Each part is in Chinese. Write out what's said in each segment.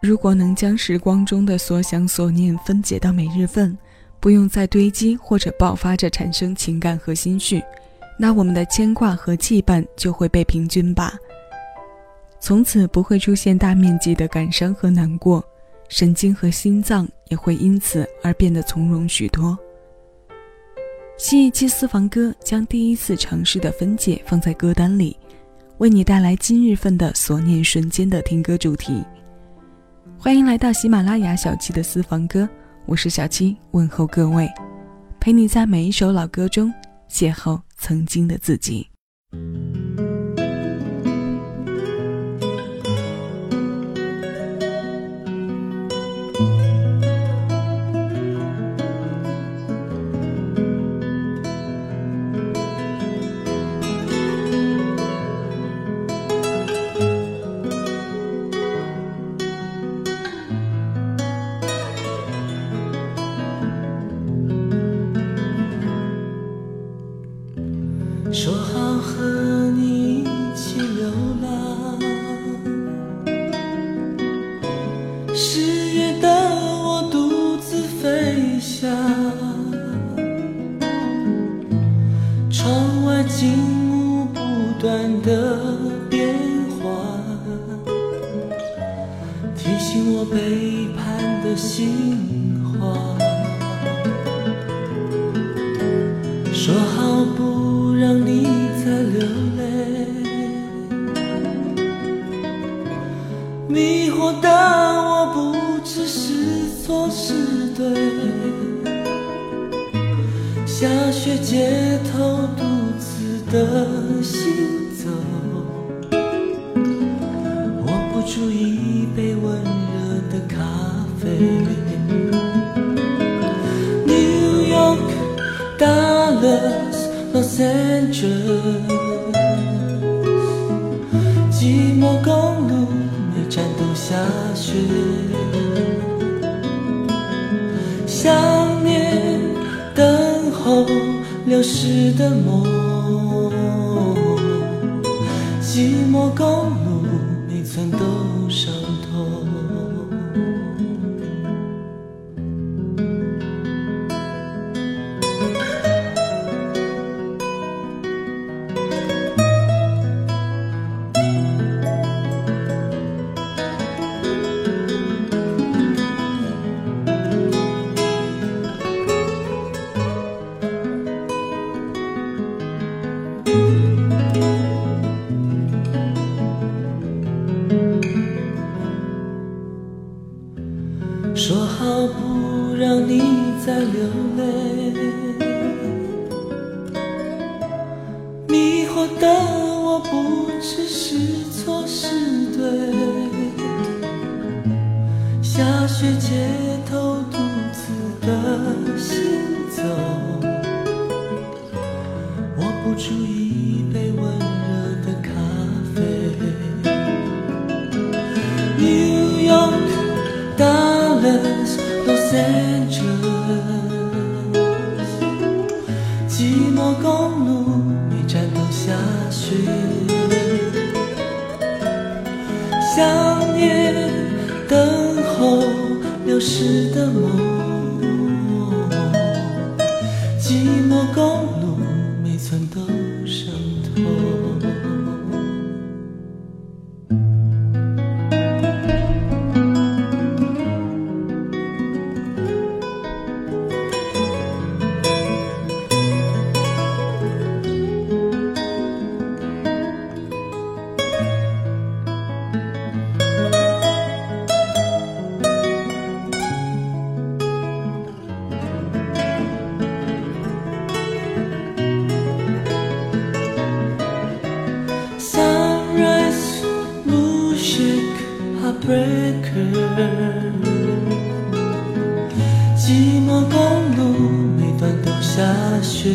如果能将时光中的所想所念分解到每日份，不用再堆积或者爆发着产生情感和心绪，那我们的牵挂和羁绊就会被平均吧。从此不会出现大面积的感伤和难过，神经和心脏也会因此而变得从容许多。新一期私房歌将第一次尝试的分解放在歌单里，为你带来今日份的所念瞬间的听歌主题。欢迎来到喜马拉雅小七的私房歌，我是小七，问候各位，陪你在每一首老歌中邂逅曾经的自己。断的变化，提醒我背叛的心慌说好不让你再流泪，迷惑的我不知是错是对。下雪街头独自的咖啡。New York, Dallas, Los Angeles，寂寞公路每站都下雪。想念等候流逝的梦。想念，等候，流逝的梦。寂寞公路每段都下雪，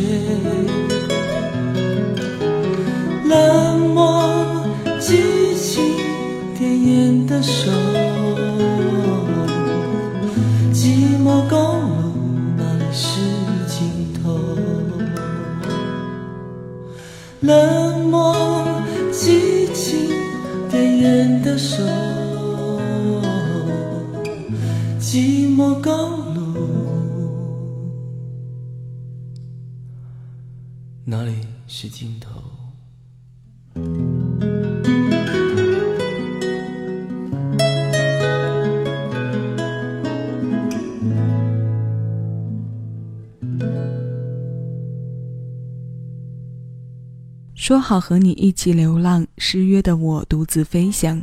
说好和你一起流浪，失约的我独自飞翔。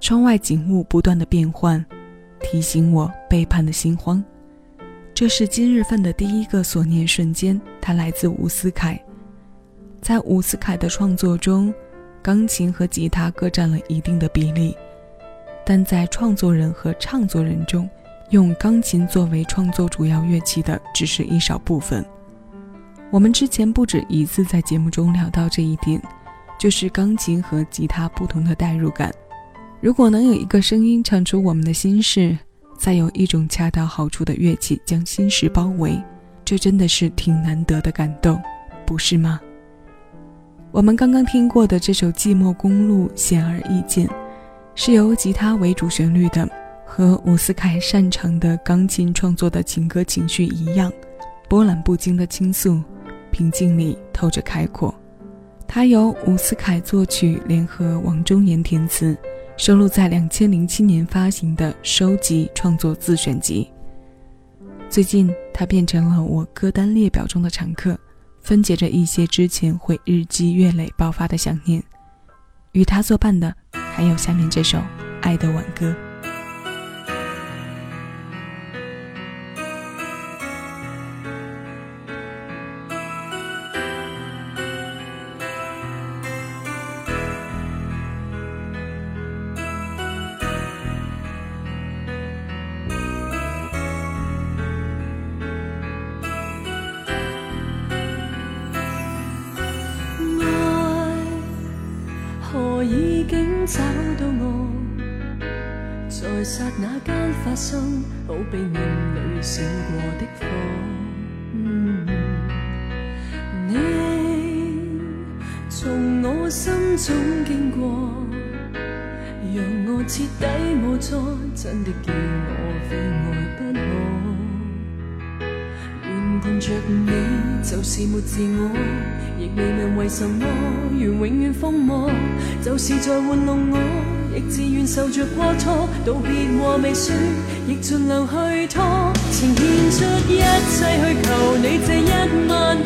窗外景物不断的变换，提醒我背叛的心慌。这是今日份的第一个所念瞬间，它来自伍思凯。在伍思凯的创作中，钢琴和吉他各占了一定的比例，但在创作人和唱作人中，用钢琴作为创作主要乐器的只是一少部分。我们之前不止一次在节目中聊到这一点，就是钢琴和吉他不同的代入感。如果能有一个声音唱出我们的心事，再有一种恰到好处的乐器将心事包围，这真的是挺难得的感动，不是吗？我们刚刚听过的这首《寂寞公路》，显而易见，是由吉他为主旋律的，和伍思凯擅长的钢琴创作的情歌情绪一样，波澜不惊的倾诉。平静里透着开阔，它由伍思凯作曲，联合王中年填词，收录在两千零七年发行的收集创作自选集。最近，它变成了我歌单列表中的常客，分解着一些之前会日积月累爆发的想念。与他作伴的，还有下面这首《爱的挽歌》。从我心中经过，让我彻底无错，真的叫我非爱不可。原伴着你就是没自我。亦未问为什么，愿永远疯魔，就是在玩弄我，亦自愿受着过错。道别和未说，亦尽量去拖，情献出一切去求你这一晚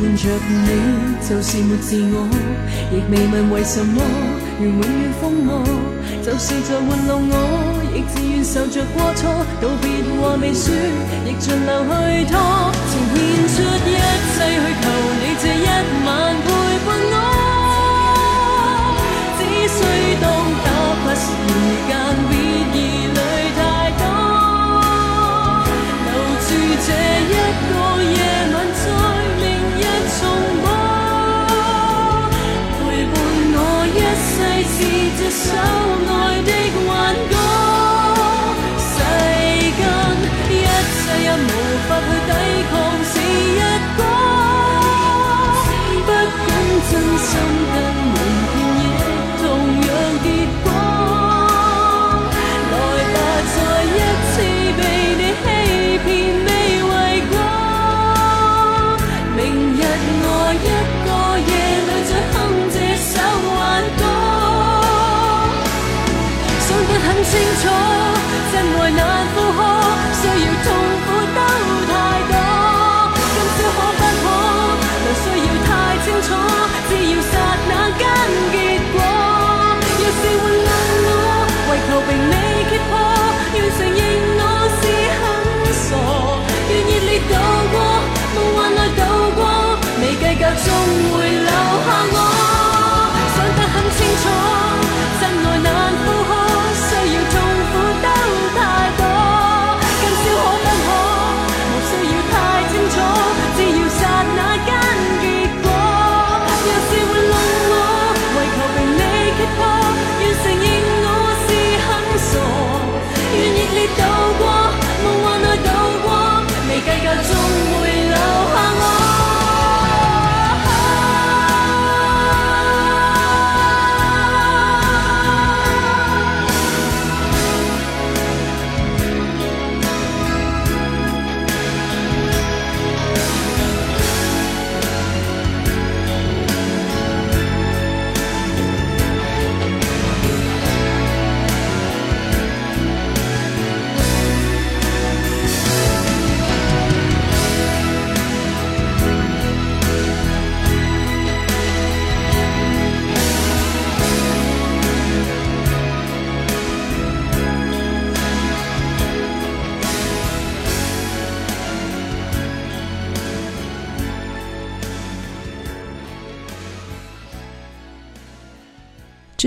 伴着你就是没自我，亦未问为什么，愿永远疯魔，就是在玩弄我。亦自愿受着过错，道别话未说，亦尽量去拖，情献出一切去求你这一晚陪伴我，只需当。打发时间 so much.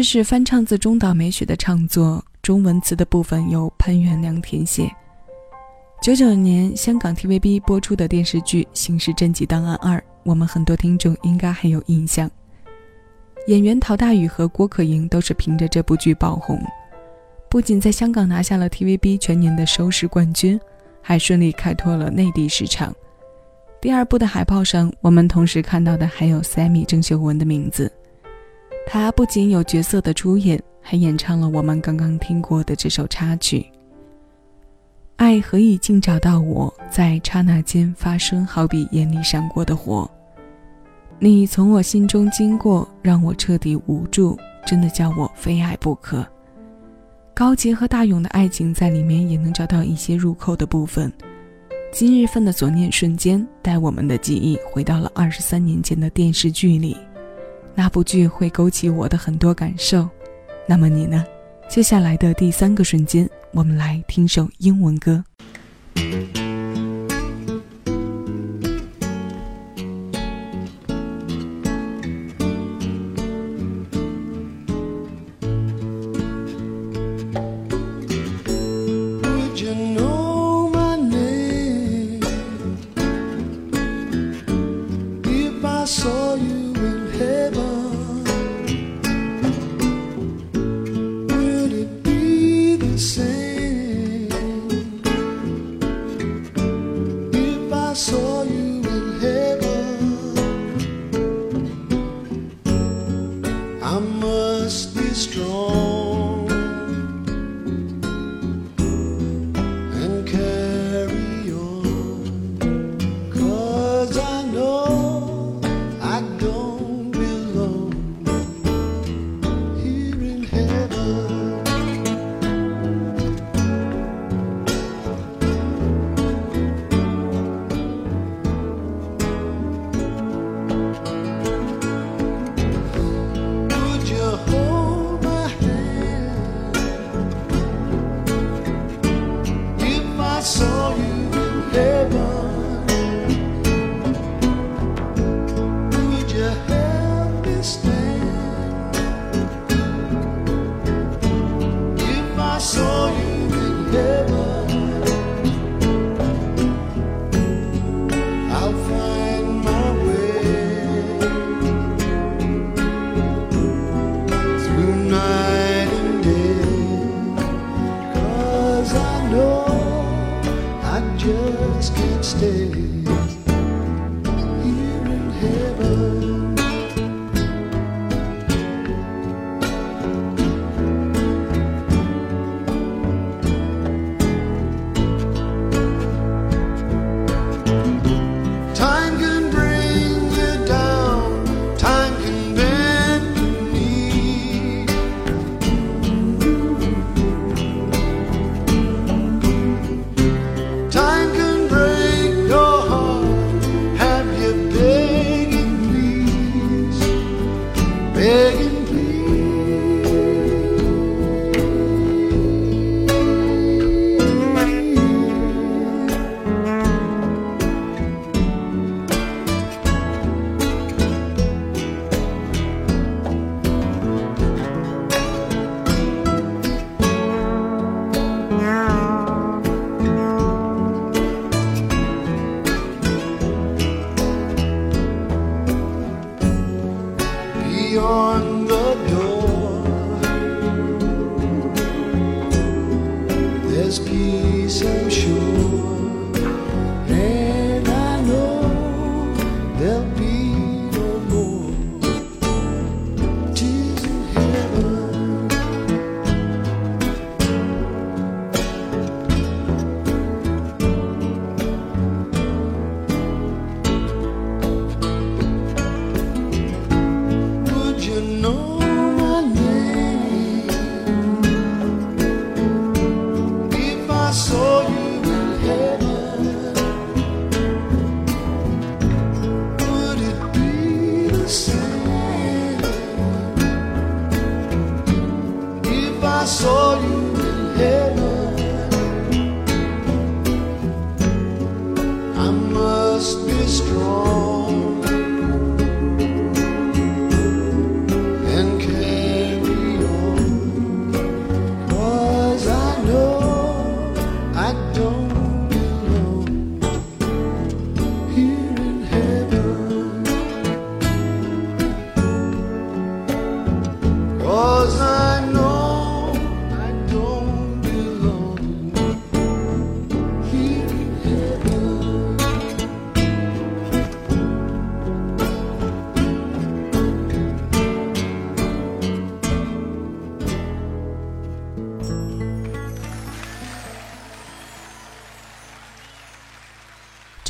是翻唱自中岛美雪的唱作，中文词的部分由潘元良填写。九九年香港 TVB 播出的电视剧《刑事侦缉档案二》，我们很多听众应该很有印象。演员陶大宇和郭可盈都是凭着这部剧爆红，不仅在香港拿下了 TVB 全年的收视冠军，还顺利开拓了内地市场。第二部的海报上，我们同时看到的还有 Sammy 郑秀文的名字。他不仅有角色的出演，还演唱了我们刚刚听过的这首插曲。爱何以竟找到我，在刹那间发生，好比眼里闪过的火。你从我心中经过，让我彻底无助，真的叫我非爱不可。高洁和大勇的爱情在里面也能找到一些入口的部分。今日份的所念瞬间，带我们的记忆回到了二十三年前的电视剧里。那部剧会勾起我的很多感受，那么你呢？接下来的第三个瞬间，我们来听首英文歌。passou.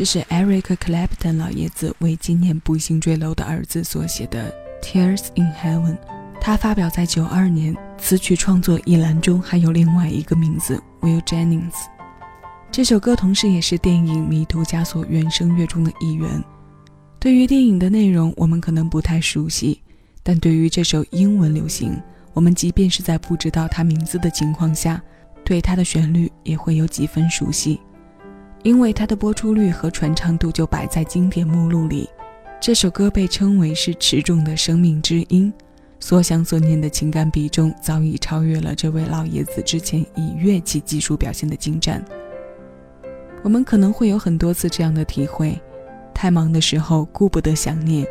这是 Eric Clapton 老爷子为纪念不幸坠楼的儿子所写的《Tears in Heaven》。他发表在九二年，词曲创作一栏中还有另外一个名字 Will Jennings。这首歌同时也是电影《迷途枷锁》原声乐中的一员。对于电影的内容，我们可能不太熟悉，但对于这首英文流行，我们即便是在不知道它名字的情况下，对它的旋律也会有几分熟悉。因为它的播出率和传唱度就摆在经典目录里。这首歌被称为是持重的生命之音，所想所念的情感比重早已超越了这位老爷子之前以乐器技术表现的精湛。我们可能会有很多次这样的体会：太忙的时候顾不得想念，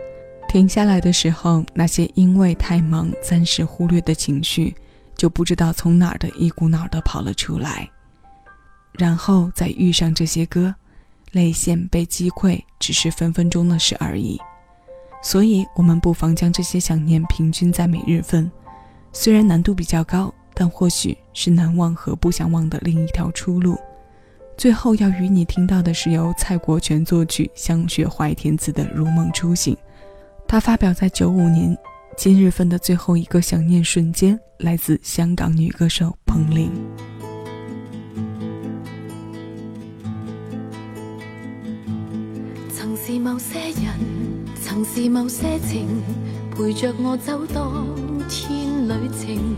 停下来的时候，那些因为太忙暂时忽略的情绪，就不知道从哪儿的一股脑的跑了出来。然后再遇上这些歌，泪腺被击溃，只是分分钟的事而已。所以，我们不妨将这些想念平均在每日份。虽然难度比较高，但或许是难忘和不想忘的另一条出路。最后要与你听到的是由蔡国权作曲、香雪怀填词的《如梦初醒》，它发表在九五年。今日份的最后一个想念瞬间，来自香港女歌手彭羚。是某些人，曾是某些情，陪着我走当天旅程。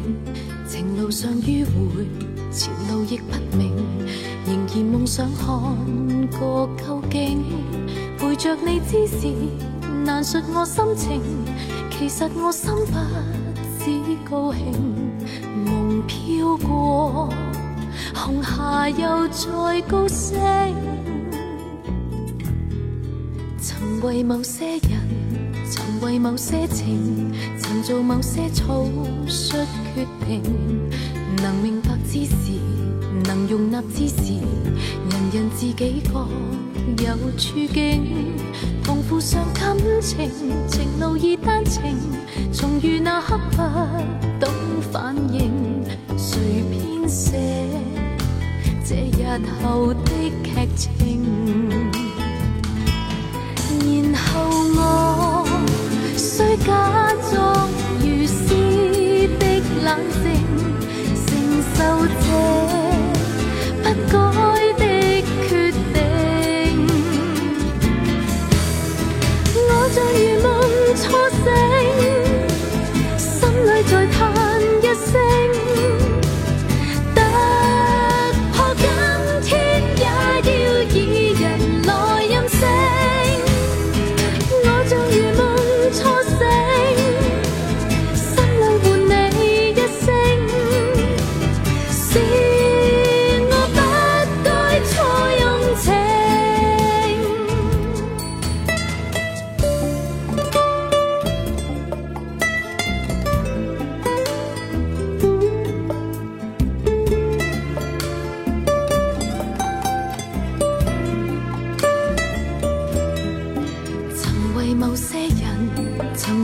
情路上迂回，前路亦不明，仍然梦想看个究竟。陪着你之时，难述我心情，其实我心不止高兴，梦飘过红霞又再高升。為某些人，曾為某些情，曾做某些草率決定。能明白之時，能容納之時，人人自己各有處境。同負上感情，情路已單程，重遇那刻不懂反應，誰編寫這日後的劇情？需假装如斯的冷静，承受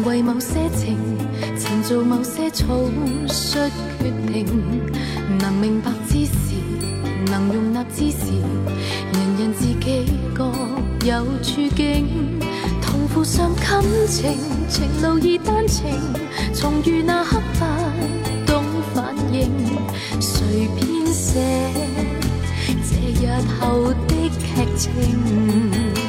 为某些情，曾做某些草率决定。能明白之时，能容纳之时，人人自己各有处境。同负上感情，情路易单程，重遇那刻不懂反应，谁编写这日后的剧情？